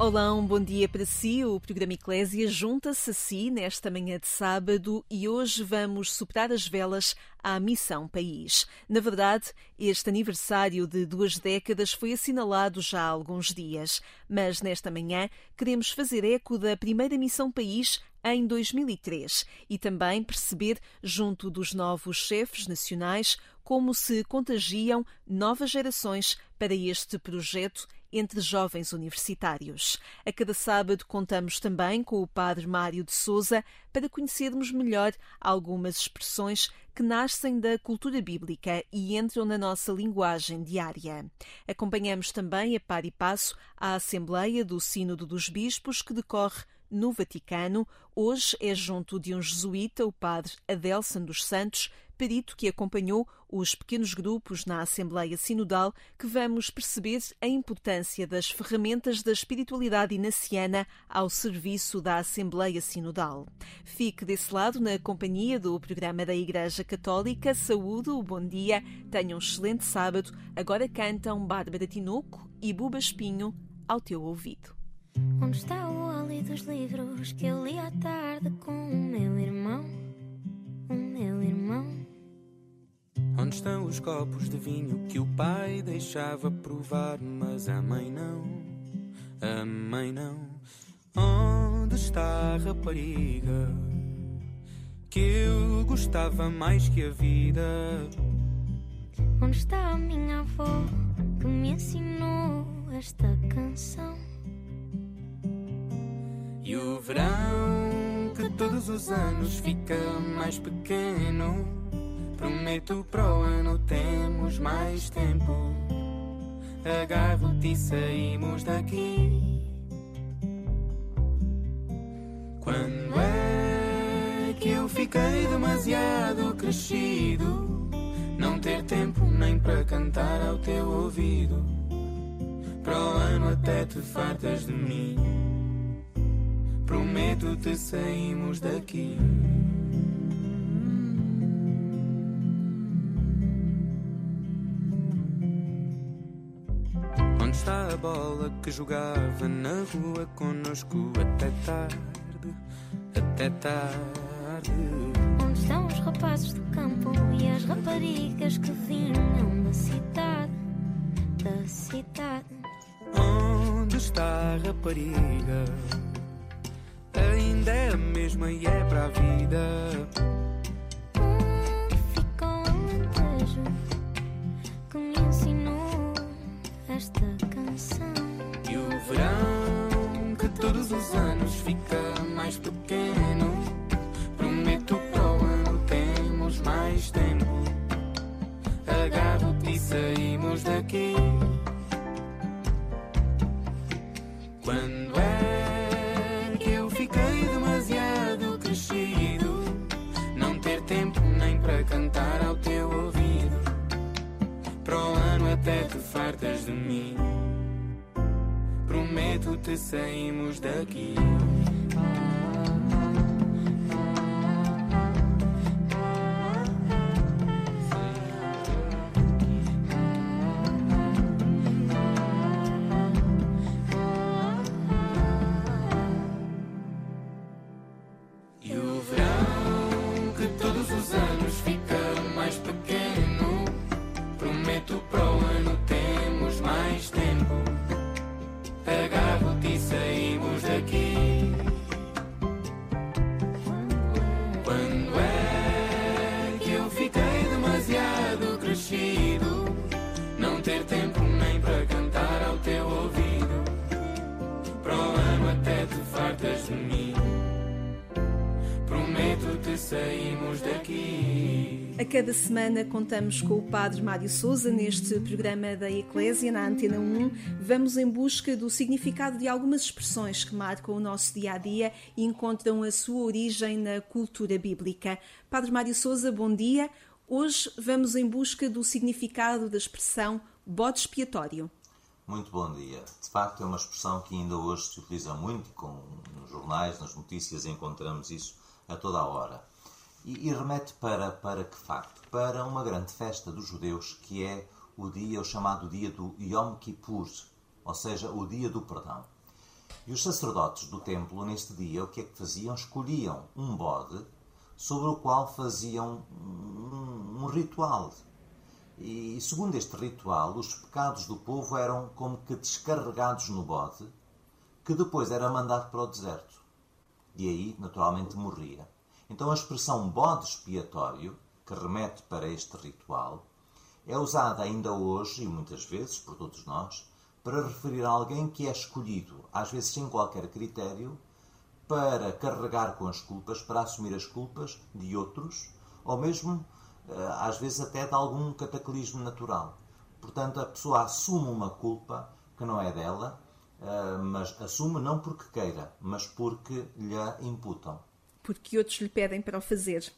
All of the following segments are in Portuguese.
Olá, um bom dia para si. O programa Eclésia junta-se a si nesta manhã de sábado e hoje vamos soprar as velas à Missão País. Na verdade, este aniversário de duas décadas foi assinalado já há alguns dias, mas nesta manhã queremos fazer eco da primeira Missão País em 2003 e também perceber, junto dos novos chefes nacionais, como se contagiam novas gerações para este projeto entre jovens universitários. A cada sábado contamos também com o Padre Mário de Souza para conhecermos melhor algumas expressões que nascem da cultura bíblica e entram na nossa linguagem diária. Acompanhamos também a par e passo a Assembleia do Sínodo dos Bispos que decorre no Vaticano. Hoje é junto de um jesuíta, o padre Adelson dos Santos, perito que acompanhou os pequenos grupos na Assembleia Sinodal, que vamos perceber a importância das ferramentas da espiritualidade inaciana ao serviço da Assembleia Sinodal. Fique desse lado na companhia do programa da Igreja Católica. Saúde, bom dia, tenha um excelente sábado. Agora cantam Bárbara Tinoco e Buba Espinho ao teu ouvido. Onde está o óleo dos livros que eu li à tarde com o meu irmão? O meu irmão. Onde estão os copos de vinho que o pai deixava provar, mas a mãe não? A mãe não. Onde está a rapariga que eu gostava mais que a vida? Onde está a minha avó que me ensinou esta canção? E o verão que todos os anos fica mais pequeno. Prometo para o ano temos mais tempo. Agarro-te e saímos daqui. Quando é que eu fiquei demasiado crescido? Não ter tempo nem para cantar ao teu ouvido. Para o ano até te fartas de mim. Prometo-te saímos daqui. Bola que jogava na rua conosco até tarde? Até tarde. Onde estão os rapazes do campo e as raparigas que vinham da cidade? Da cidade. Onde está a rapariga? Ainda é a mesma e é para a vida. Ensinou esta verão que todos os anos fica mais pequeno. Prometo para o ano temos mais tempo. Agarro-te e saímos daqui. Prometo-te saímos daqui. Cada semana contamos com o Padre Mário Souza neste programa da Eclésia, na Antena 1. Vamos em busca do significado de algumas expressões que marcam o nosso dia a dia e encontram a sua origem na cultura bíblica. Padre Mário Souza, bom dia. Hoje vamos em busca do significado da expressão bode expiatório. Muito bom dia. De facto, é uma expressão que ainda hoje se utiliza muito, com, nos jornais, nas notícias, encontramos isso a toda a hora. E, e, remete para, para que facto? Para uma grande festa dos judeus, que é o dia, o chamado dia do Yom Kippur, ou seja, o dia do perdão. E os sacerdotes do templo, neste dia, o que é que faziam? Escolhiam um bode sobre o qual faziam um, um ritual. E, segundo este ritual, os pecados do povo eram como que descarregados no bode, que depois era mandado para o deserto. E aí, naturalmente, morria. Então a expressão bode expiatório, que remete para este ritual, é usada ainda hoje, e muitas vezes por todos nós, para referir a alguém que é escolhido, às vezes sem qualquer critério, para carregar com as culpas, para assumir as culpas de outros, ou mesmo, eh, às vezes, até de algum cataclismo natural. Portanto, a pessoa assume uma culpa que não é dela, eh, mas assume não porque queira, mas porque lhe imputam porque outros lhe pedem para o fazer.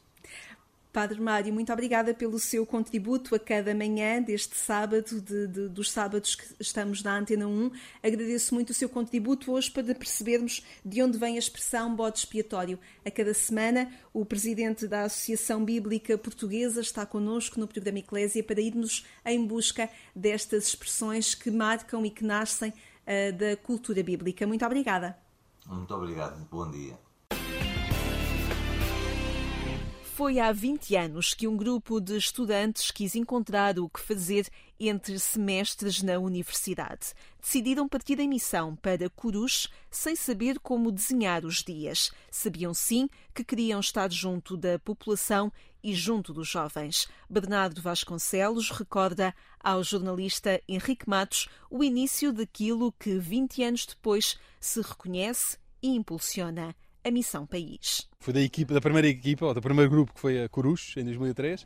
Padre Mário, muito obrigada pelo seu contributo a cada manhã deste sábado, de, de, dos sábados que estamos na Antena 1. Agradeço muito o seu contributo hoje para percebermos de onde vem a expressão bode expiatório. A cada semana, o presidente da Associação Bíblica Portuguesa está connosco no programa Eclésia para irmos em busca destas expressões que marcam e que nascem uh, da cultura bíblica. Muito obrigada. Muito obrigado. Bom dia. Foi há 20 anos que um grupo de estudantes quis encontrar o que fazer entre semestres na universidade. Decidiram partir em missão para Curus sem saber como desenhar os dias. Sabiam sim que queriam estar junto da população e junto dos jovens. Bernardo Vasconcelos recorda ao jornalista Henrique Matos o início daquilo que 20 anos depois se reconhece e impulsiona a Missão País. Foi da equipa, da primeira equipa, ou do primeiro grupo que foi a Corus, em 2003,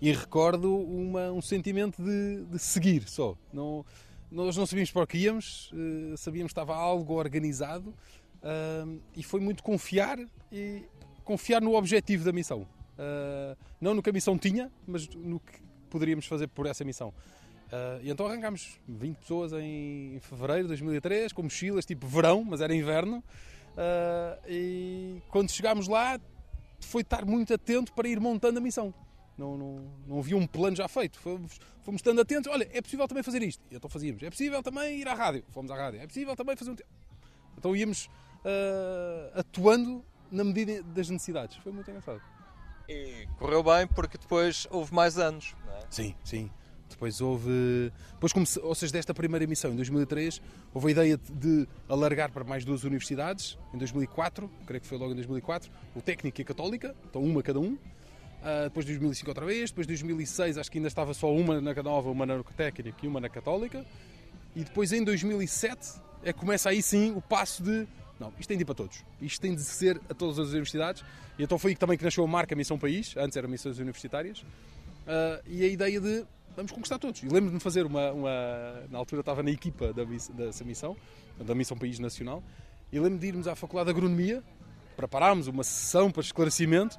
e recordo uma, um sentimento de, de, seguir só. Não, nós não sabíamos para o que íamos, uh, sabíamos que estava algo organizado uh, e foi muito confiar e confiar no objetivo da missão. Uh, não no que a missão tinha, mas no que poderíamos fazer por essa missão. E então arrancámos 20 pessoas em fevereiro de 2003, com mochilas tipo verão, mas era inverno. Uh, e quando chegámos lá, foi estar muito atento para ir montando a missão. Não, não, não havia um plano já feito. Fomos, fomos estando atentos. Olha, é possível também fazer isto. E então fazíamos. É possível também ir à rádio. Fomos à rádio. É possível também fazer um. Então íamos uh, atuando na medida das necessidades. Foi muito engraçado. E correu bem porque depois houve mais anos. É? Sim, sim. Depois houve. Depois comece... Ou seja, desta primeira emissão, em 2003, houve a ideia de alargar para mais duas universidades. Em 2004, creio que foi logo em 2004, o Técnico e a Católica, então uma cada um. Uh, depois de 2005 outra vez, depois de 2006 acho que ainda estava só uma na Nova, uma na Técnica e uma na Católica. E depois em 2007 é que começa aí sim o passo de não, isto tem de ir para todos. Isto tem de ser a todas as universidades. E então foi aí também que nasceu a marca Missão País, antes era Missões Universitárias. Uh, e a ideia de vamos conquistar todos. E lembro-me de fazer uma, uma, Na altura estava na equipa da, dessa missão, da Missão País Nacional, e lembro-me de irmos à Faculdade de Agronomia, preparámos uma sessão para esclarecimento,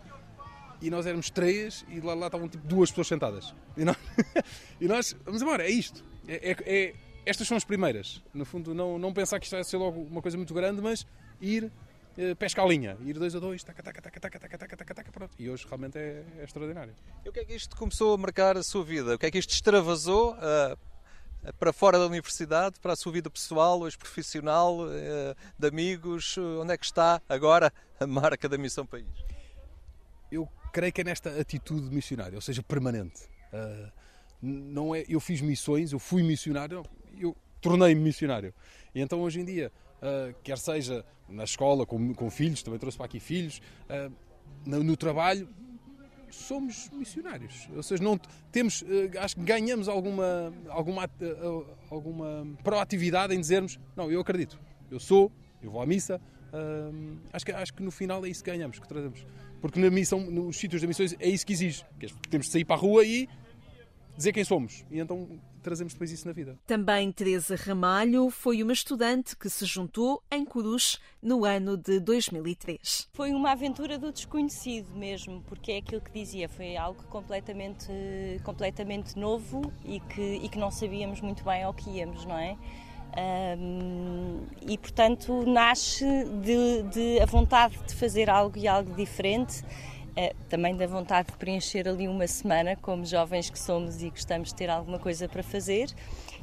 e nós éramos três, e lá, lá estavam tipo duas pessoas sentadas. E nós, e nós vamos embora, é isto. É, é, é, estas são as primeiras. No fundo, não, não pensar que isto vai ser logo uma coisa muito grande, mas ir pesca a linha, ir 2 a 2, taca, taca, taca, taca, taca, taca, taca, taca, pronto. E hoje realmente é, é, extraordinário. E o que é que isto começou a marcar a sua vida? O que é que isto extravasou uh, para fora da universidade, para a sua vida pessoal, hoje profissional, uh, de amigos? Onde é que está agora a marca da Missão País? Eu creio que é nesta atitude missionária, ou seja, permanente. Uh, não é, eu fiz missões, eu fui missionário, eu tornei-me missionário. E então hoje em dia quer seja na escola, com, com, filhos, também trouxe para aqui filhos, uh, no, no, trabalho, somos missionários. Ou seja, não temos, uh, acho que ganhamos alguma, alguma, alguma proatividade em dizermos: não, eu acredito, eu sou, eu vou à missa. acho, que, acho que no final é isso que ganhamos, que trazemos. porque na missão, nos sítios da missões é isso que exige. Que temos de sair para a rua e dizer quem somos. E então trazemos depois isso na vida. Também Teresa Ramalho foi uma estudante que se juntou em Corus no ano de 2003. Foi uma aventura do desconhecido mesmo, porque é aquilo que dizia, foi algo completamente, completamente novo e que, e que não sabíamos muito bem ao que íamos, não é? Um, e portanto nasce de, de, a vontade de fazer algo e algo diferente é, também da vontade de preencher ali uma semana, como jovens que somos e gostamos de ter alguma coisa para fazer.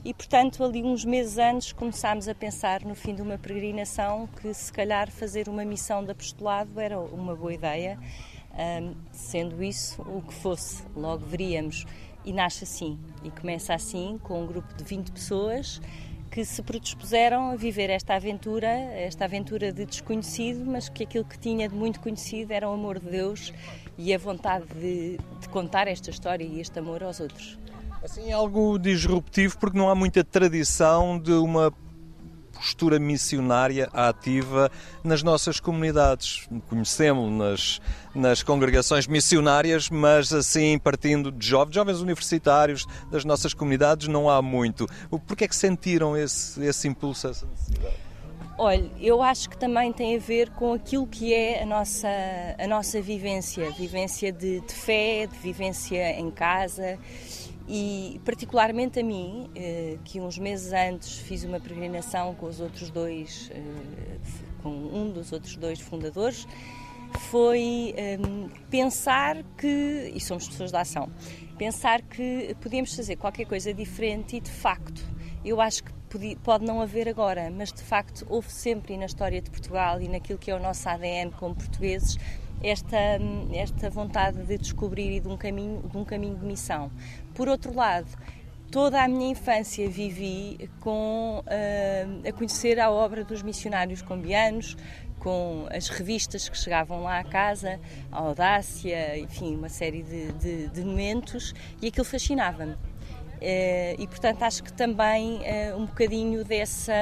E, portanto, ali uns meses antes começámos a pensar no fim de uma peregrinação que, se calhar, fazer uma missão de apostolado era uma boa ideia, um, sendo isso o que fosse, logo veríamos. E nasce assim, e começa assim, com um grupo de 20 pessoas que se predispuseram a viver esta aventura, esta aventura de desconhecido, mas que aquilo que tinha de muito conhecido era o amor de Deus e a vontade de, de contar esta história e este amor aos outros. Assim, é algo disruptivo porque não há muita tradição de uma postura missionária ativa nas nossas comunidades. Conhecemos nas, congregações missionárias, mas assim partindo de jovens, jovens universitários das nossas comunidades não há muito. Porquê é que sentiram esse, esse impulso, essa necessidade? Olha, eu acho que também tem a ver com aquilo que é a nossa, a nossa vivência, vivência de, de fé, de vivência em casa e particularmente a mim, eh, que uns meses antes fiz uma peregrinação com os outros dois, eh, com um dos outros dois fundadores, foi ehm, pensar que, e somos pessoas da ação, pensar que podíamos fazer qualquer coisa diferente e de facto, eu acho que pode não haver agora, mas de facto houve sempre na história de Portugal e naquilo que é o nosso ADN como portuguses esta, esta vontade de descobrir e de um caminho, de um caminho de missão. Por outro lado, toda a minha infância vivi com uh, a conhecer a obra dos missionários colombianos, com as revistas que chegavam lá à casa, a Audácia, enfim, uma série de, de, de momentos, e aquilo fascinava-me. Uh, e portanto acho que também uh, um bocadinho dessa,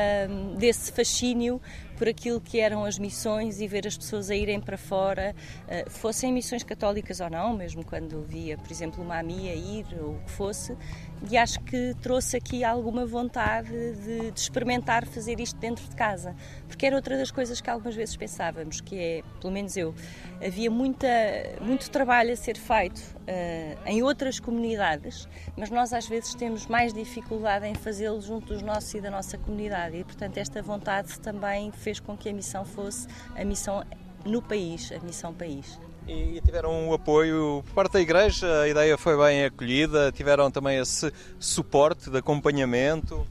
desse fascínio por aquilo que eram as missões e ver as pessoas a irem para fora, uh, fossem missões católicas ou não, mesmo quando via, por exemplo, uma amiga ir ou o que fosse, e acho que trouxe aqui alguma vontade de, de, experimentar fazer isto dentro de casa, porque era outra das coisas que algumas vezes pensávamos, que é, pelo menos eu, havia muita, muito trabalho a ser feito uh, em outras comunidades, mas nós às vezes temos mais dificuldade em fazê-lo junto dos nossos e da nossa comunidade, e portanto esta vontade também fez com que a missão fosse a missão no país, a missão país e tiveram um apoio por parte da Igreja, a ideia foi bem acolhida, tiveram também esse suporte de acompanhamento.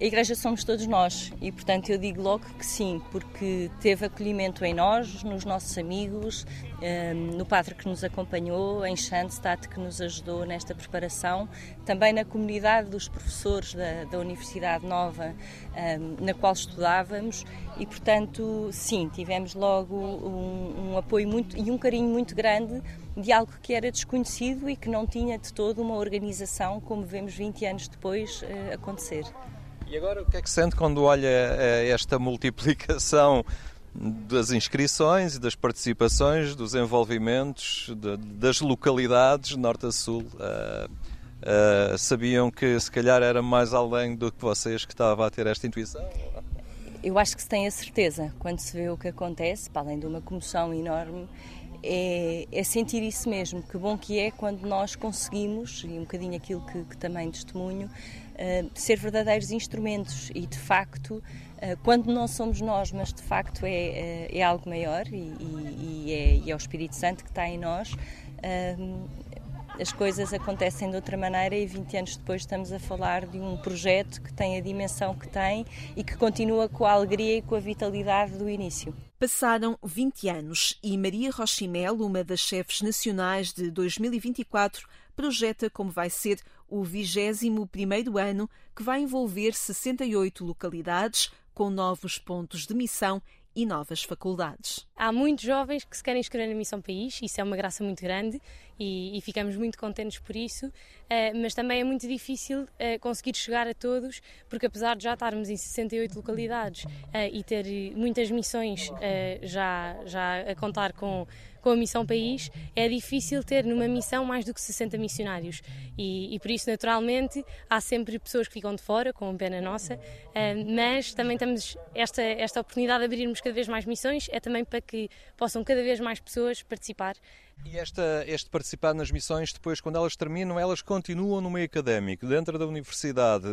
A Igreja somos todos nós e, portanto, eu digo logo que sim, porque teve acolhimento em nós, nos nossos amigos, ehm, no padre que nos acompanhou, em Schandstadt que nos ajudou nesta preparação, também na comunidade dos professores da, da Universidade Nova ehm, na qual estudávamos e, portanto, sim, tivemos logo um, um apoio muito e um carinho muito grande de algo que era desconhecido e que não tinha de todo uma organização como vemos 20 anos depois eh, acontecer. E agora o que é que sente quando olha eh, esta multiplicação das inscrições e das participações, dos envolvimentos, de, das localidades, norte a sul? Uh, uh, sabiam que se calhar era mais além do que vocês que estava a ter esta intuição? Eu acho que se tem a certeza, quando se vê o que acontece, para além de uma comoção enorme, é, é, sentir isso mesmo. Que bom que é quando nós conseguimos, e um bocadinho aquilo que, que também testemunho, ser verdadeiros instrumentos e de facto. Uh, quando não somos nós, mas de facto é, é, é algo maior e, e, é, e, é, o Espírito Santo que está em nós, as coisas acontecem de outra maneira e 20 anos depois estamos a falar de um projeto que tem a dimensão que tem e que continua com a alegria e com a vitalidade do início. Passaram 20 anos e Maria Rochimel, uma das chefes nacionais de 2024, projeta como vai ser o 21º ano, que vai envolver 68 localidades com novos pontos de missão e novas faculdades. Há muitos jovens que se querem inscrever na Missão País, isso é uma graça muito grande, e, e ficamos muito contentes por isso, mas também é muito difícil conseguir chegar a todos, porque apesar de já estarmos em 68 localidades e ter muitas missões já, já a contar com com a Missão País, é difícil ter numa missão mais do que 60 missionários. E, e por isso, naturalmente, há sempre pessoas que ficam de fora, com pena nossa, eh, mas também temos esta, esta oportunidade de abrirmos cada vez mais missões, é também para que possam cada vez mais pessoas participar. E esta, este participar nas missões, depois, quando elas terminam, elas continuam no meio académico, dentro da universidade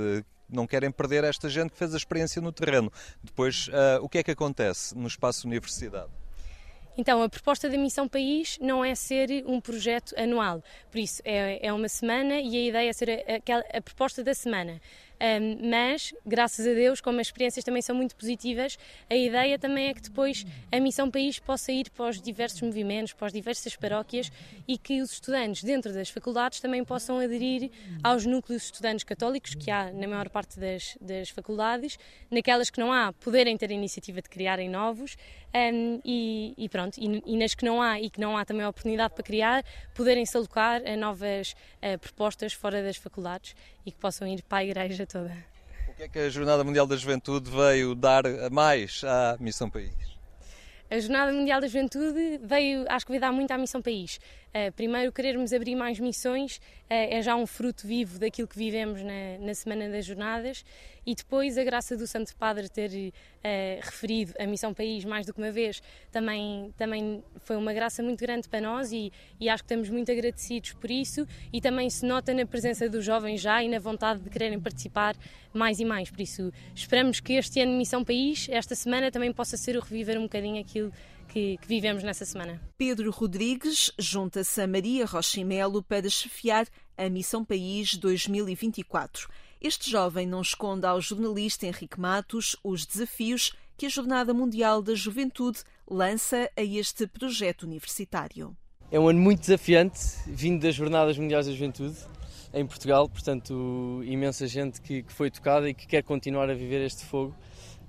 não querem perder esta gente que fez a experiência no terreno. Depois, uh, o que é que acontece no espaço universidade? Então, a proposta da Missão País não é ser um projeto anual, por isso é, é uma semana e a ideia é ser a, a, a proposta da semana. Um, mas, graças a Deus, como as experiências também são muito positivas, a ideia também é que depois a Missão País possa ir para os diversos movimentos, para as diversas paróquias e que os estudantes dentro das faculdades também possam aderir aos núcleos estudantes católicos que há na maior parte das, das faculdades, naquelas que não há, poderem ter a iniciativa de criarem novos um, e, e, pronto, e, e, nas que não há e que não há também a oportunidade para criar, poderem se alocar a novas uh, propostas fora das faculdades e que possam ir para a igreja toda. O que é que a Jornada Mundial da Juventude veio dar mais à Missão País? A Jornada Mundial da Juventude veio, acho que veio dar muito à Missão País. Uh, primeiro, querermos abrir mais missões uh, é já um fruto vivo daquilo que vivemos na, na, Semana das Jornadas e depois a graça do Santo Padre ter uh, referido a Missão País mais do que uma vez também, também foi uma graça muito grande para nós e, e acho que estamos muito agradecidos por isso e também se nota na presença dos jovens já e na vontade de quererem participar mais e mais. Por isso, esperamos que este ano Missão País, esta semana, também possa ser o reviver um bocadinho aquilo que, que vivemos nessa semana. Pedro Rodrigues junta-se a Maria Rochimelo para chefiar a Missão País 2024. Este jovem não esconde ao jornalista Henrique Matos os desafios que a Jornada Mundial da Juventude lança a este projeto universitário. É um ano muito desafiante, vindo das Jornadas Mundiais da Juventude em Portugal, portanto, imensa gente que, que foi tocada e que quer continuar a viver este fogo.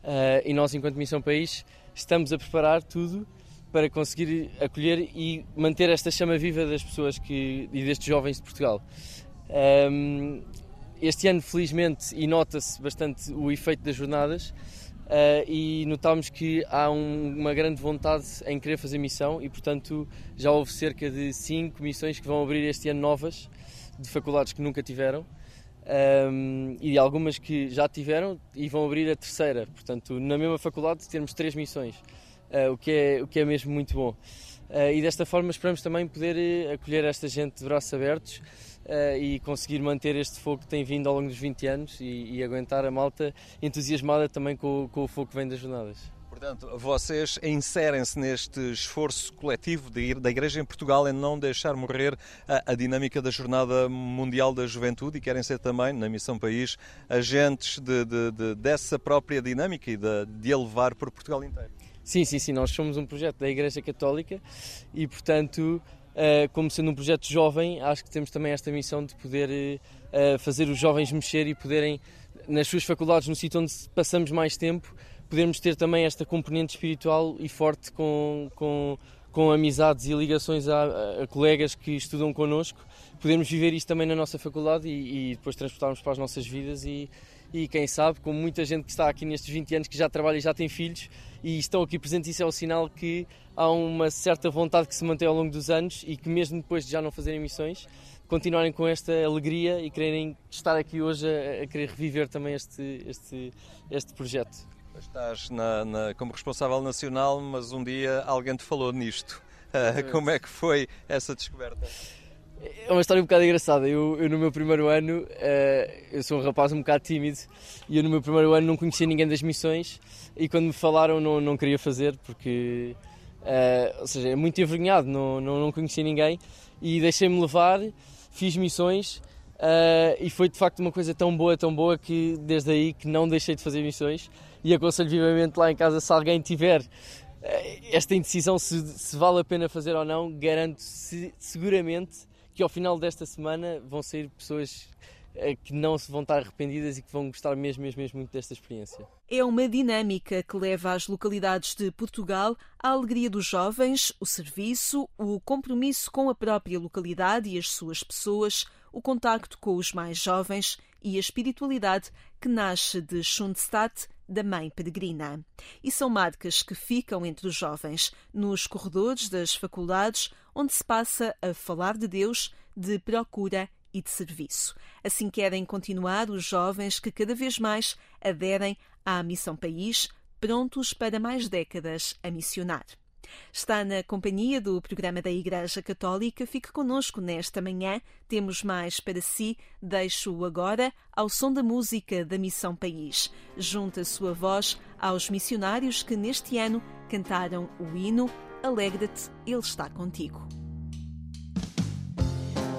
Uh, e nós, enquanto Missão País, estamos a preparar tudo para conseguir acolher e manter esta chama viva das pessoas que, e destes jovens de Portugal. Um, este ano, felizmente, e nota-se bastante o efeito das jornadas, uh, e notámos que há um, uma grande vontade em querer fazer missão, e portanto já houve cerca de cinco missões que vão abrir este ano novas, de faculdades que nunca tiveram. Um, e algumas que já tiveram e vão abrir a terceira. Portanto, na mesma faculdade temos três missões, uh, o, que é, o que é mesmo muito bom. Uh, e desta forma esperamos também poder eh, acolher esta gente de braços abertos uh, e conseguir manter este fogo que tem vindo ao longo dos 20 anos e, e aguentar a malta entusiasmada também com, com o fogo que vem das jornadas. Portanto, vocês inserem-se neste esforço coletivo de, da Igreja em Portugal em não deixar morrer a, a, dinâmica da Jornada Mundial da Juventude e querem ser também, na Missão País, agentes de, de, de, dessa própria dinâmica e de, de a levar por Portugal inteiro. Sim, sim, sim. Nós somos um projeto da Igreja Católica e, portanto, eh, como sendo um projeto jovem, acho que temos também esta missão de poder eh, fazer os jovens mexer e poderem, nas suas faculdades, no sítio onde passamos mais tempo, podermos ter também esta componente espiritual e forte com, com, com amizades e ligações a, a, colegas que estudam connosco, podermos viver isto também na nossa faculdade e, e, depois transportarmos para as nossas vidas e, e quem sabe, com muita gente que está aqui nestes 20 anos que já trabalha e já tem filhos e estão aqui presentes, isso é o sinal que há uma certa vontade que se mantém ao longo dos anos e que mesmo depois de já não fazerem missões, continuarem com esta alegria e quererem estar aqui hoje a, a querer reviver também este, este, este projeto. Estás na, na, como responsável nacional, mas um dia alguém te falou nisto. Uh, como é que foi essa descoberta? É uma história um bocado engraçada. Eu, eu no meu primeiro ano, uh, eu sou um rapaz um bocado tímido e eu no meu primeiro ano não conhecia ninguém das missões e quando me falaram não, não queria fazer porque, uh, ou seja, é muito envergonhado, não, não, não conhecia ninguém e deixei-me levar, fiz missões uh, e foi de facto uma coisa tão boa, tão boa que desde aí que não deixei de fazer missões e aconselho vivamente lá em casa se alguém tiver eh, esta indecisão se, se vale a pena fazer ou não, garanto -se, seguramente que ao final desta semana vão sair pessoas eh, que não se vão estar arrependidas e que vão gostar mesmo, mesmo, mesmo muito desta experiência. É uma dinâmica que leva às localidades de Portugal a alegria dos jovens, o serviço, o compromisso com a própria localidade e as suas pessoas, o contacto com os mais jovens e a espiritualidade que nasce de Schundstadt, da Mãe Peregrina. E são marcas que ficam entre os jovens, nos corredores das faculdades, onde se passa a falar de Deus, de procura e de serviço. Assim querem continuar os jovens que cada vez mais aderem à Missão País, prontos para mais décadas a missionar. Está na companhia do programa da Igreja Católica. Fique conosco nesta manhã. Temos mais para si. Deixo-o agora ao som da música da Missão País. Junta sua voz aos missionários que neste ano cantaram o hino Alegra-te, Ele está contigo.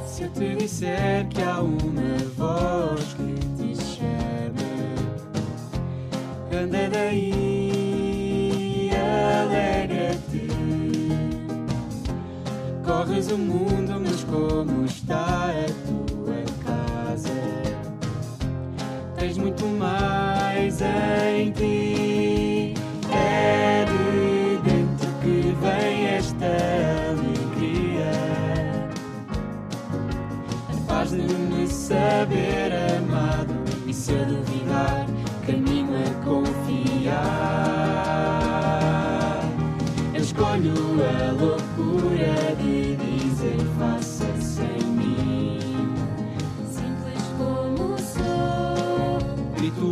Se eu te disser que há uma voz que te chama, anda daí, alegra-te. Corres o mundo, mas como está a tua casa? Tens muito mais em ti. É de dentro que vem esta alegria. A paz de me saber amado e se eu duvidar, caminho a confiar.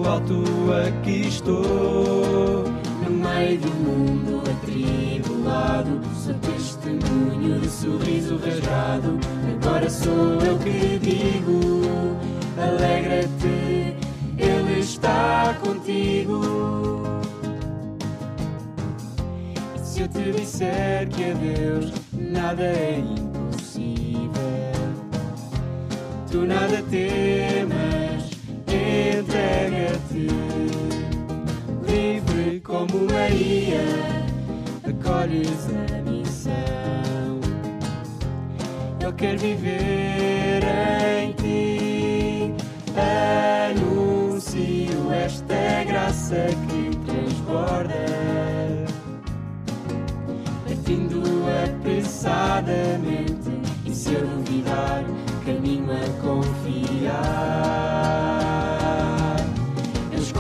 Alto, aqui estou. No meio do mundo atribulado, sou testemunho de sorriso rasgado. Agora sou eu que digo: alegra-te, Ele está contigo. E se eu te disser que a Deus nada é impossível, tu nada temas, entrega-te. Livre como Maria, acolhes a missão. Eu quero viver em ti, anuncio esta graça que transborda partindo apressadamente. E se eu duvidar, caminho a confiar.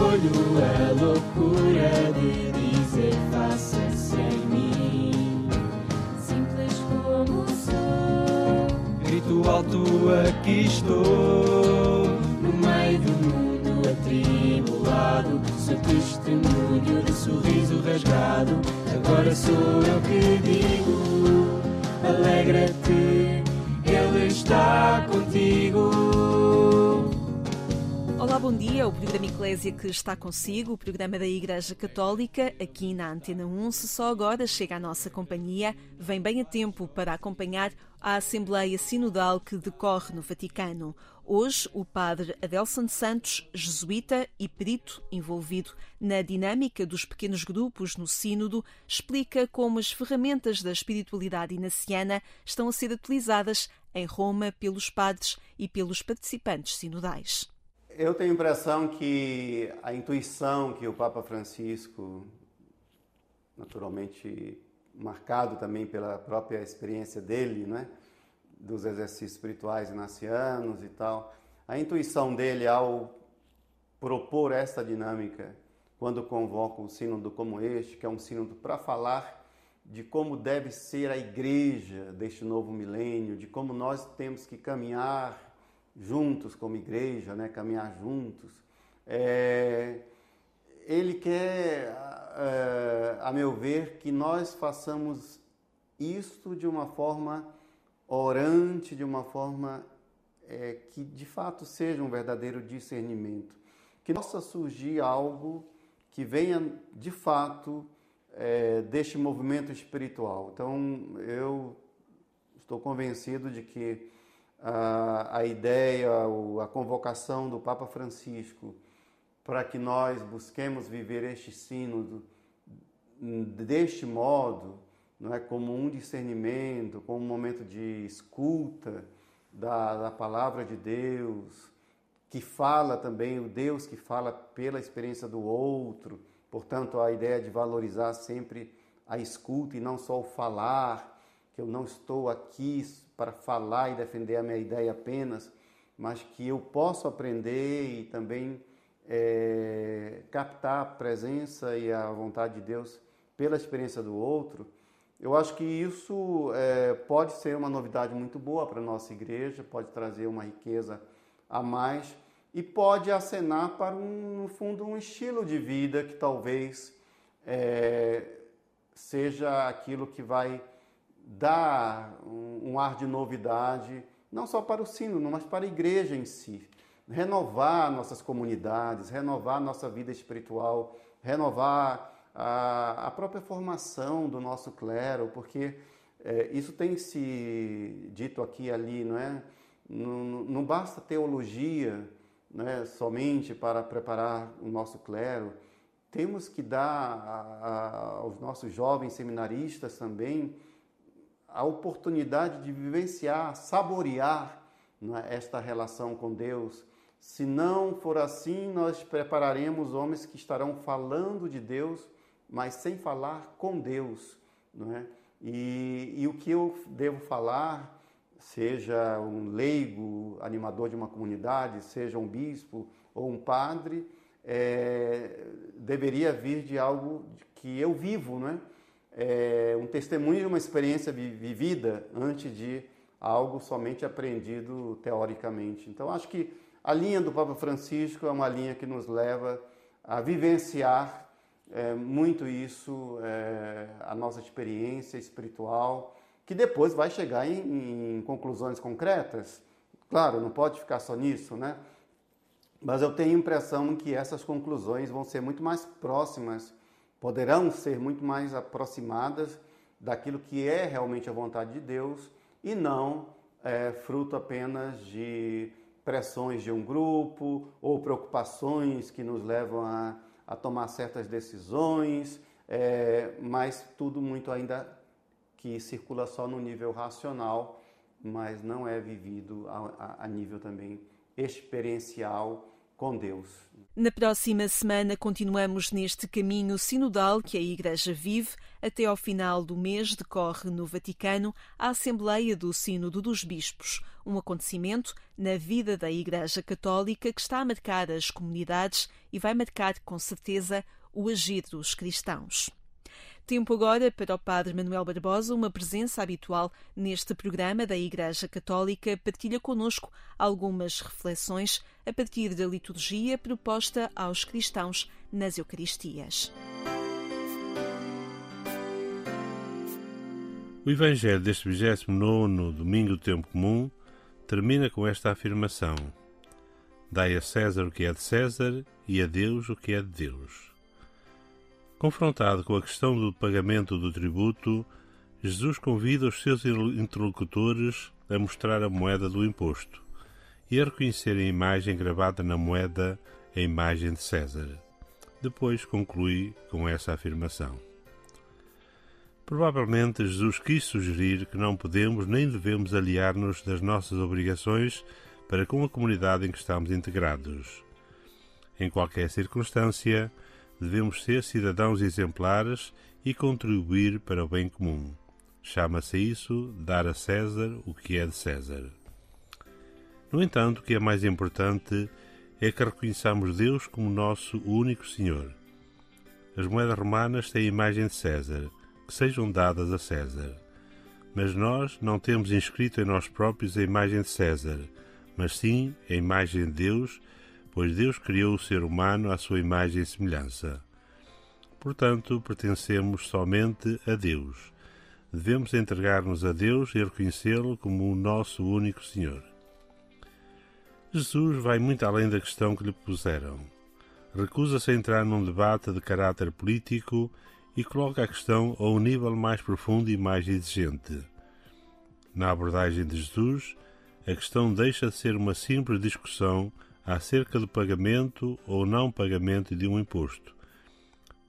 Escolho a loucura de dizer faça-se em mim. simples como sou. Grito alto, aqui estou. No meio do mundo atribulado, sou testemunho de sorriso rasgado. Agora sou eu que digo: alegra-te, Ele está contigo. Bom dia. O programa Eclésia que está consigo, o programa da Igreja Católica, aqui na Antena 1. Se só agora chega à nossa companhia, vem bem a tempo para acompanhar a Assembleia Sinodal que decorre no Vaticano. Hoje, o padre Adelson Santos, jesuíta e perito envolvido na dinâmica dos pequenos grupos no Sínodo, explica como as ferramentas da espiritualidade inaciana estão a ser utilizadas em Roma pelos padres e pelos participantes sinodais. Eu tenho a impressão que a intuição que o Papa Francisco, naturalmente marcado também pela própria experiência dele, né, dos exercícios espirituais inacianos e tal, a intuição dele ao propor esta dinâmica, quando convoca um sínodo como este, que é um sínodo para falar de como deve ser a igreja deste novo milênio, de como nós temos que caminhar juntos como igreja, né? caminhar juntos. É, ele quer, é, a meu ver, que nós façamos isto de uma forma orante, de uma forma é, que de fato seja um verdadeiro discernimento. Que possa surgir algo que venha de fato é, deste movimento espiritual. Então, eu estou convencido de que a, a ideia, a convocação do Papa Francisco para que nós busquemos viver este sínodo deste modo, não é como um discernimento, como um momento de escuta da, da palavra de Deus, que fala também, o Deus que fala pela experiência do outro. Portanto, a ideia de valorizar sempre a escuta e não só o falar, que eu não estou aqui para falar e defender a minha ideia apenas, mas que eu posso aprender e também é, captar a presença e a vontade de Deus pela experiência do outro. Eu acho que isso é, pode ser uma novidade muito boa para a nossa igreja, pode trazer uma riqueza a mais e pode acenar para, um, no fundo, um estilo de vida que talvez é, seja aquilo que vai um, um, ar de novidade, não só para o sino, mas para a igreja em si. Renovar nossas comunidades, renovar nossa vida espiritual, renovar a, a própria formação do nosso clero, porque é, isso tem se dito aqui e ali, não é? Não, não basta teologia né, somente para preparar o nosso clero, temos que dar a, a, aos nossos jovens seminaristas também a oportunidade de vivenciar, saborear né, esta relação com Deus. Se não for assim, nós prepararemos homens que estarão falando de Deus, mas sem falar com Deus. Não é? e, e o que eu devo falar seja um leigo, animador de uma comunidade, seja um bispo ou um padre, é, deveria vir de algo que eu vivo, não é? É? um testemunho de uma experiência vivida antes de algo somente aprendido teoricamente. Então, acho que a linha do Papa Francisco é uma linha que nos leva a vivenciar é, muito isso, é, a nossa experiência espiritual, que depois vai chegar em, em conclusões concretas. Claro, não pode ficar só nisso, né? Mas eu tenho a impressão que essas conclusões vão ser muito mais próximas, poderão ser muito mais aproximadas daquilo que é realmente a vontade de Deus e não é, fruto apenas de pressões de um grupo ou preocupações que nos levam a, a tomar certas decisões, é, mas tudo muito ainda que circula só no nível racional, mas não é vivido a, a, a nível também experiencial com Deus. Na próxima semana continuamos neste caminho sinodal que a Igreja vive. Até ao final do mês decorre no Vaticano a Assembleia do Sínodo dos Bispos, um acontecimento na vida da Igreja Católica que está a marcar as comunidades e vai marcar com certeza o agir dos cristãos. Tempo agora para o Padre Manuel Barbosa, uma presença habitual neste programa da Igreja Católica, partilha conosco algumas reflexões a partir da liturgia proposta aos cristãos nas Eucaristias. O Evangelho deste 29 Domingo do Tempo Comum termina com esta afirmação: Dai a César o que é de César e a Deus o que é de Deus. Confrontado com a questão do pagamento do tributo, Jesus convida os seus interlocutores a mostrar a moeda do imposto e a reconhecer a imagem gravada na moeda, a imagem de César. Depois conclui com essa afirmação. Provavelmente Jesus quis sugerir que não podemos nem devemos aliar-nos das nossas obrigações para com a comunidade em que estamos integrados. Em qualquer circunstância, devemos ser cidadãos exemplares e contribuir para o bem comum. Chama-se isso dar a César o que é de César. No entanto, o que é mais importante é que reconheçamos Deus como nosso único Senhor. As moedas romanas têm a imagem de César, que sejam dadas a César. Mas nós não temos inscrito em nós próprios a imagem de César, mas sim a imagem de Deus pois Deus criou o ser humano à sua imagem e semelhança. Portanto, pertencemos somente a Deus. Devemos entregar-nos a Deus e reconhecê-lo como o nosso único Senhor. Jesus vai muito além da questão que lhe puseram. Recusa-se a entrar num debate de caráter político e coloca a questão a um nível mais profundo e mais exigente. Na abordagem de Jesus, a questão deixa de ser uma simples discussão acerca do pagamento ou não pagamento de um imposto,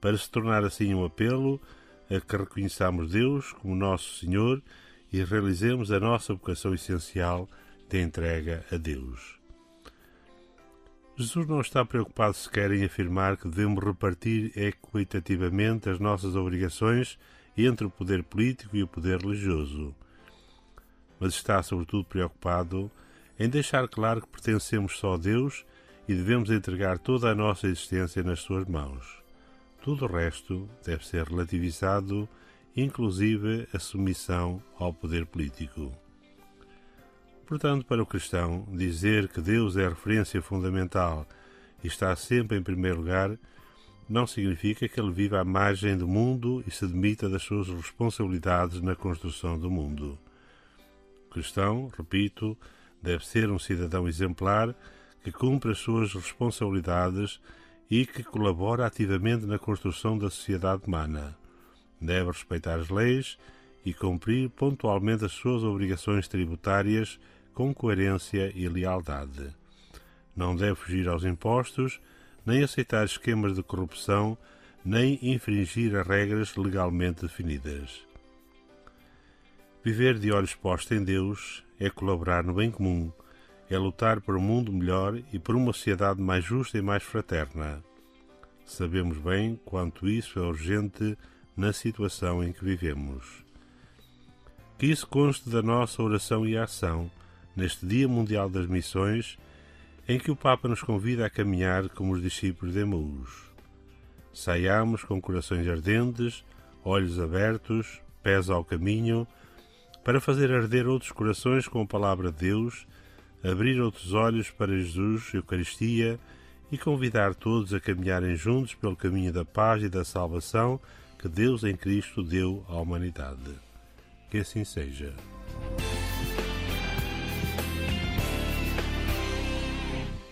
para se tornar assim um apelo a que reconheçamos Deus como nosso Senhor e realizemos a nossa vocação essencial de entrega a Deus. Jesus não está preocupado sequer em afirmar que devemos repartir equitativamente as nossas obrigações entre o poder político e o poder religioso, mas está sobretudo preocupado em deixar claro que pertencemos só a Deus e devemos entregar toda a nossa existência nas suas mãos. Tudo o resto deve ser relativizado, inclusive a submissão ao poder político. Portanto, para o cristão, dizer que Deus é a referência fundamental e está sempre em primeiro lugar não significa que ele viva à margem do mundo e se demita das suas responsabilidades na construção do mundo. O cristão, repito, deve ser um cidadão exemplar que cumpre as suas responsabilidades e que colabora ativamente na construção da sociedade humana. Deve respeitar as leis e cumprir pontualmente as suas obrigações tributárias com coerência e lealdade. Não deve fugir aos impostos, nem aceitar esquemas de corrupção, nem infringir as regras legalmente definidas. Viver de olhos postos em Deus é colaborar no bem comum, é lutar por um mundo melhor e por uma sociedade mais justa e mais fraterna. Sabemos bem quanto isso é urgente na situação em que vivemos. Que isso conste da nossa oração e ação neste Dia Mundial das Missões, em que o Papa nos convida a caminhar como os discípulos de Emaús. Saiamos com corações ardentes, olhos abertos, pés ao caminho, para fazer arder outros corações com a palavra de Deus, abrir outros olhos para Jesus, Eucaristia e convidar todos a caminharem juntos pelo caminho da paz e da salvação que Deus em Cristo deu à humanidade. Que assim seja.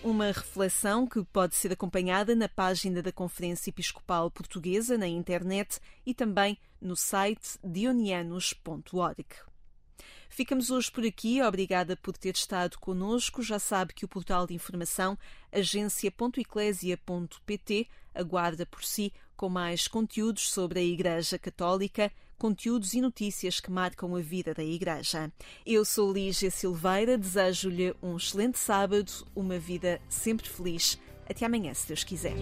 Uma reflexão que pode ser acompanhada na página da Conferência Episcopal Portuguesa na internet e também no site dionianos.org. Ficamos hoje por aqui. Obrigada por ter estado conosco. Já sabe que o portal de informação agência.eclésia.pt aguarda por si com mais conteúdos sobre a Igreja Católica, conteúdos e notícias que marcam a vida da Igreja. Eu sou Lígia Silveira, desejo-lhe um excelente sábado, uma vida sempre feliz. Até amanhã, se Deus quiser.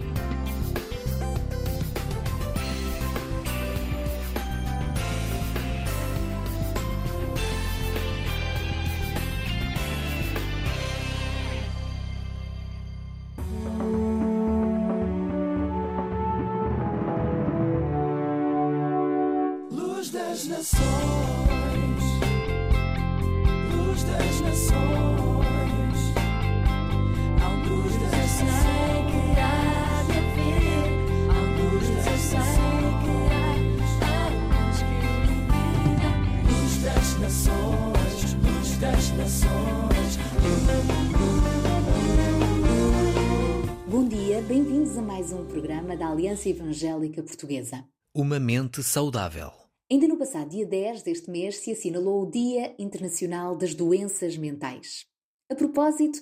Portuguesa. Uma mente saudável. Ainda no passado dia 10 deste mês se assinalou o Dia Internacional das Doenças Mentais. A propósito,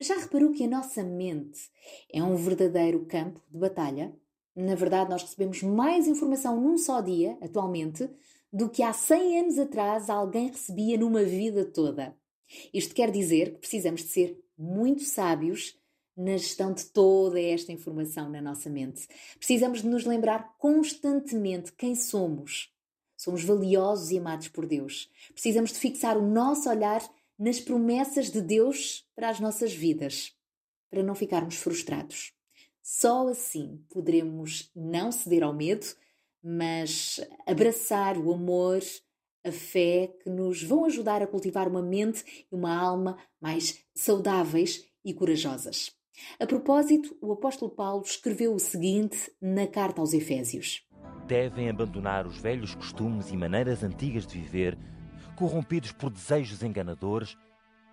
já reparou que a nossa mente é um verdadeiro campo de batalha? Na verdade, nós recebemos mais informação num só dia, atualmente, do que há 100 anos atrás alguém recebia numa vida toda. Isto quer dizer que precisamos de ser muito sábios na gestão de toda esta informação na nossa mente. Precisamos de nos lembrar constantemente quem somos. Somos valiosos e amados por Deus. Precisamos de fixar o nosso olhar nas promessas de Deus para as nossas vidas, para não ficarmos frustrados. Só assim poderemos não ceder ao medo, mas abraçar o amor, a fé que nos vão ajudar a cultivar uma mente e uma alma mais saudáveis e corajosas. A propósito, o apóstolo Paulo escreveu o seguinte na carta aos Efésios: Devem abandonar os velhos costumes e maneiras antigas de viver, corrompidos por desejos enganadores,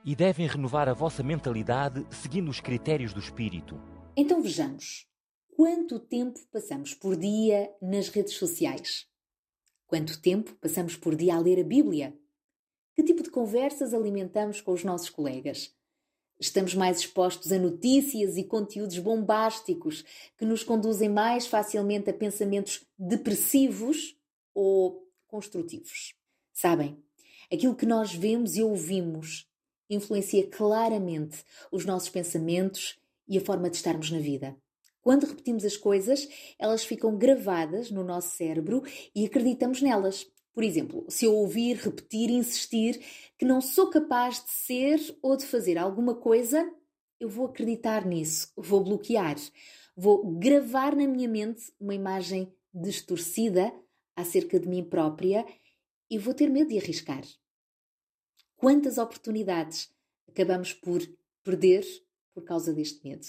e devem renovar a vossa mentalidade seguindo os critérios do Espírito. Então vejamos. Quanto tempo passamos por dia nas redes sociais? Quanto tempo passamos por dia a ler a Bíblia? Que tipo de conversas alimentamos com os nossos colegas? Estamos mais expostos a notícias e conteúdos bombásticos que nos conduzem mais facilmente a pensamentos depressivos ou construtivos. Sabem, aquilo que nós vemos e ouvimos influencia claramente os nossos pensamentos e a forma de estarmos na vida. Quando repetimos as coisas, elas ficam gravadas no nosso cérebro e acreditamos nelas. Por exemplo, se eu ouvir, repetir, insistir que não sou capaz de ser ou de fazer alguma coisa, eu vou acreditar nisso, vou bloquear, vou gravar na minha mente uma imagem distorcida acerca de mim própria e vou ter medo de arriscar. Quantas oportunidades acabamos por perder por causa deste medo?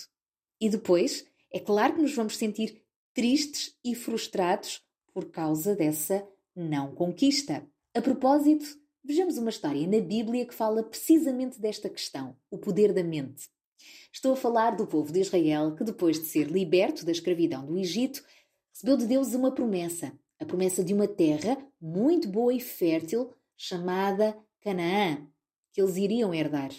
E depois, é claro que nos vamos sentir tristes e frustrados por causa dessa não conquista. A propósito, vejamos uma história na Bíblia que fala precisamente desta questão, o poder da mente. Estou a falar do povo de Israel que, depois de ser liberto da escravidão do Egito, recebeu de Deus uma promessa, a promessa de uma terra muito boa e fértil chamada Canaã, que eles iriam herdar.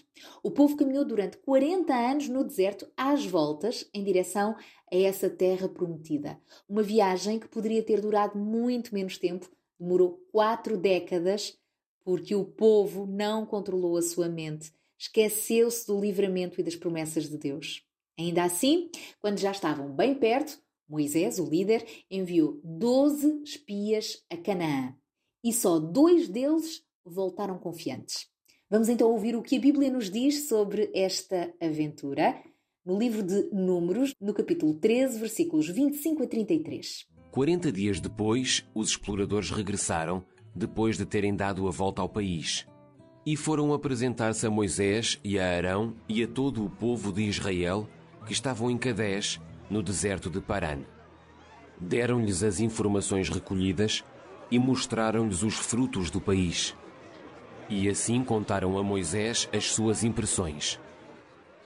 O povo caminhou durante 40 anos no deserto às voltas em direção a essa terra prometida. Uma viagem que poderia ter durado muito menos tempo, demorou quatro décadas, porque o povo não controlou a sua mente, esqueceu-se do livramento e das promessas de Deus. Ainda assim, quando já estavam bem perto, Moisés, o líder, enviou 12 espias a Canaã e só dois deles voltaram confiantes. Vamos então ouvir o que a Bíblia nos diz sobre esta aventura no livro de Números, no capítulo 13, versículos 25 a 33. 40 dias depois, os exploradores regressaram, depois de terem dado a volta ao país, e foram apresentar-se a Moisés e a Arão e a todo o povo de Israel que estavam em Cadés, no deserto de Paran. Deram-lhes as informações recolhidas e mostraram-lhes os frutos do país. E assim contaram a Moisés as suas impressões.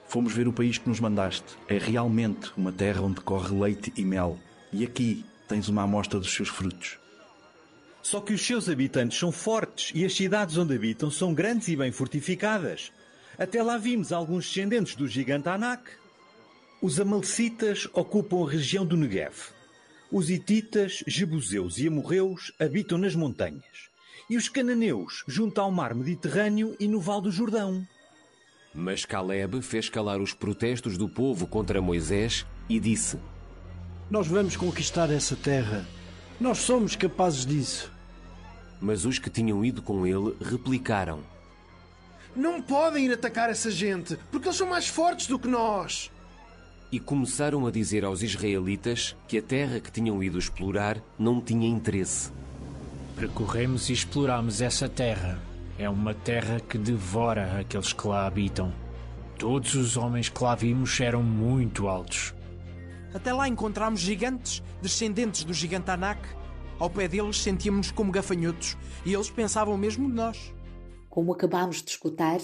Fomos ver o país que nos mandaste. É realmente uma terra onde corre leite e mel. E aqui tens uma amostra dos seus frutos. Só que os seus habitantes são fortes e as cidades onde habitam são grandes e bem fortificadas. Até lá vimos alguns descendentes do gigante Anak. Os Amalecitas ocupam a região do Negev. Os Hititas, Jebuseus e Amorreus habitam nas montanhas. E os Cananeus junto ao mar Mediterrâneo e no Val do Jordão. Mas Caleb fez calar os protestos do povo contra Moisés e disse: Nós vamos conquistar essa terra. Nós somos capazes disso. Mas os que tinham ido com ele replicaram: Não podem ir atacar essa gente, porque eles são mais fortes do que nós. E começaram a dizer aos israelitas que a terra que tinham ido explorar não tinha interesse. Percorremos e exploramos essa terra. É uma terra que devora aqueles que lá habitam. Todos os homens que lá vimos eram muito altos. Até lá encontramos gigantes, descendentes do gigante Anak. Ao pé deles sentíamos-nos como gafanhotos e eles pensavam mesmo de nós. Como acabámos de escutar,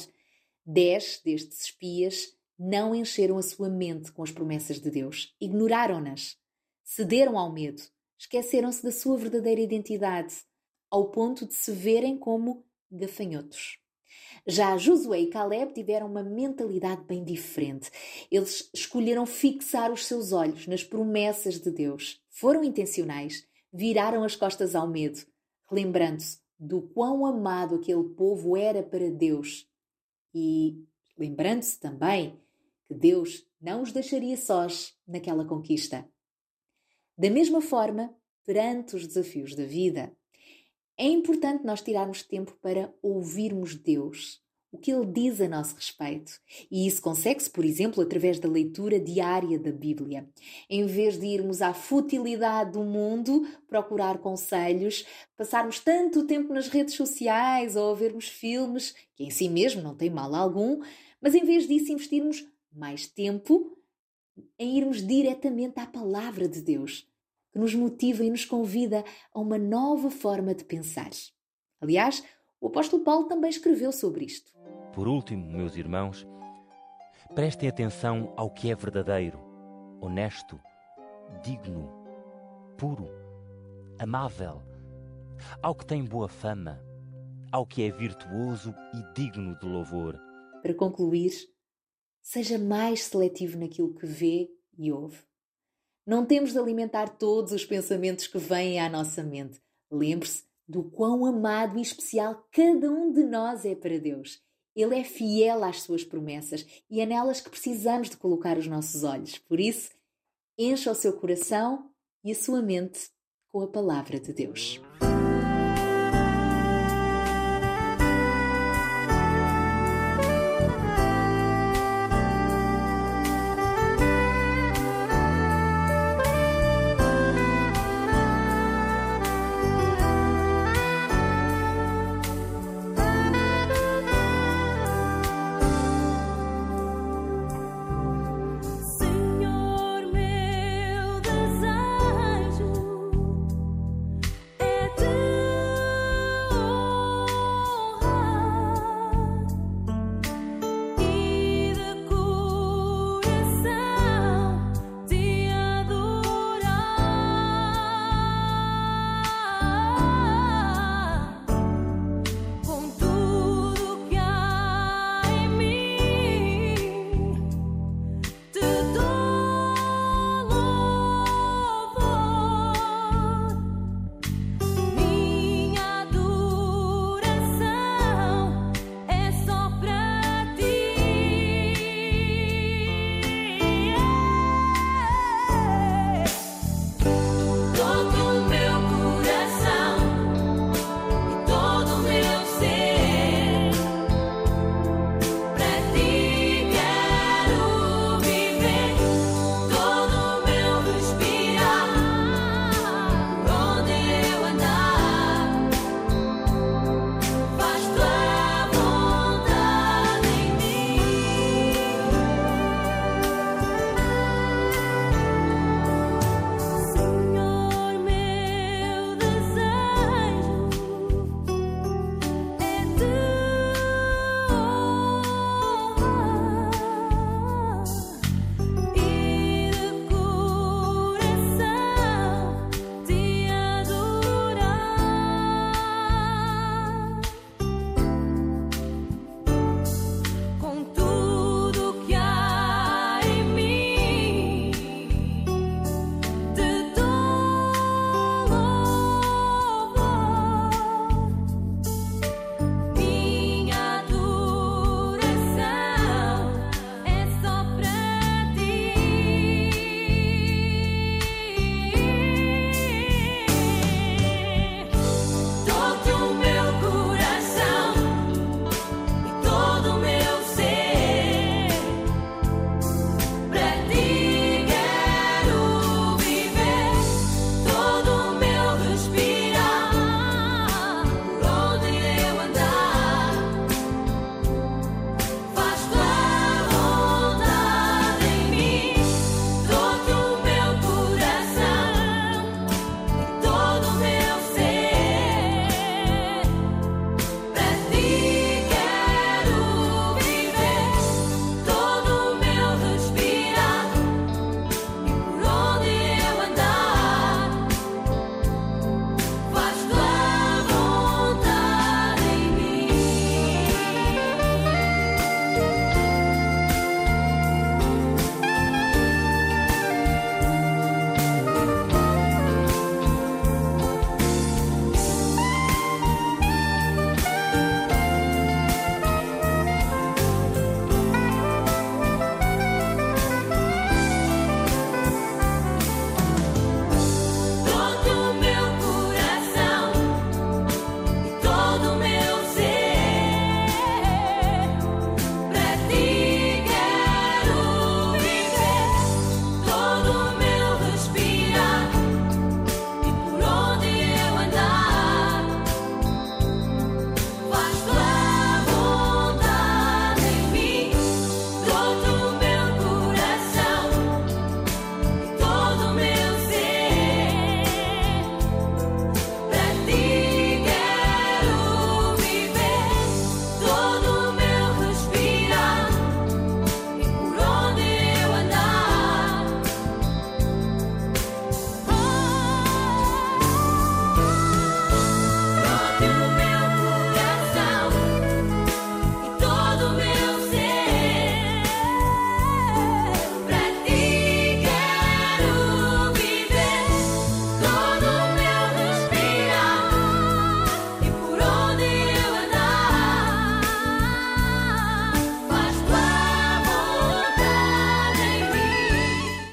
dez destes espias não encheram a sua mente com as promessas de Deus, ignoraram-nas, cederam ao medo, esqueceram-se da sua verdadeira identidade, ao ponto de se verem como gafanhotos. Já Josué e Caleb tiveram uma mentalidade bem diferente. Eles escolheram fixar os seus olhos nas promessas de Deus. Foram intencionais, viraram as costas ao medo, lembrando-se do quão amado aquele povo era para Deus e lembrando-se também que Deus não os deixaria sós naquela conquista. Da mesma forma, perante os desafios da vida, é importante nós tirarmos tempo para ouvirmos Deus, o que Ele diz a nosso respeito. E isso consegue-se, por exemplo, através da leitura diária da Bíblia. Em vez de irmos à futilidade do mundo, procurar conselhos, passarmos tanto tempo nas redes sociais ou a vermos filmes, que em si mesmo não tem mal algum, mas em vez disso investirmos mais tempo em irmos diretamente à palavra de Deus que nos motiva e nos convida a uma nova forma de pensar. Aliás, o apóstolo Paulo também escreveu sobre isto. Por último, meus irmãos, prestem atenção ao que é verdadeiro, honesto, digno, puro, amável, ao que tem boa fama, ao que é virtuoso e digno de louvor. Para concluir, seja mais seletivo naquilo que vê e ouve. Não temos de alimentar todos os pensamentos que vêm à nossa mente. Lembre-se do quão amado e especial cada um de nós é para Deus Ele é fiel às suas promessas e é nelas que precisamos de colocar os nossos olhos. Por isso, encha o seu coração e a sua mente com a palavra de Deus.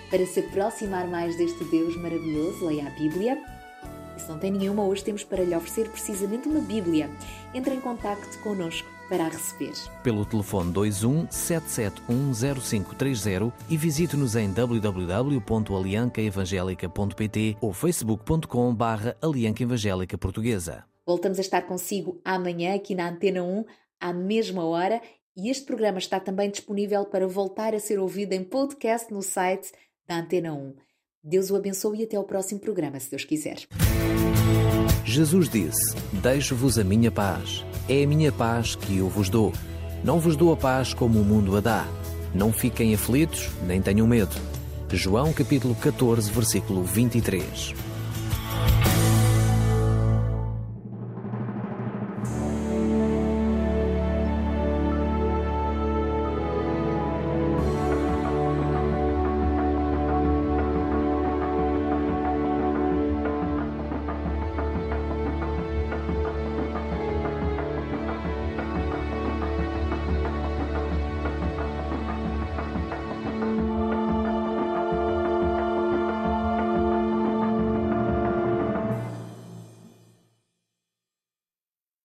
Para se aproximar mais deste Deus maravilhoso, leia a Bíblia. E se não tem nenhuma, hoje temos para lhe oferecer precisamente uma Bíblia. Entre em contacto connosco para a receber. Pelo telefone 21 771 0530 e visite-nos em www.aliancaevangelica.pt ou facebook.com barra Alianca Evangélica Portuguesa. Voltamos a estar consigo amanhã aqui na Antena 1, à mesma hora, e este programa está também disponível para voltar a ser ouvido em podcast no site da Antena 1. Deus o abençoe e até ao próximo programa, se Deus quiser. Jesus disse: Deixo-vos a minha paz. É a minha paz que eu vos dou. Não vos dou a paz como o mundo a dá. Não fiquem aflitos, nem tenham medo. João capítulo 14, versículo 23.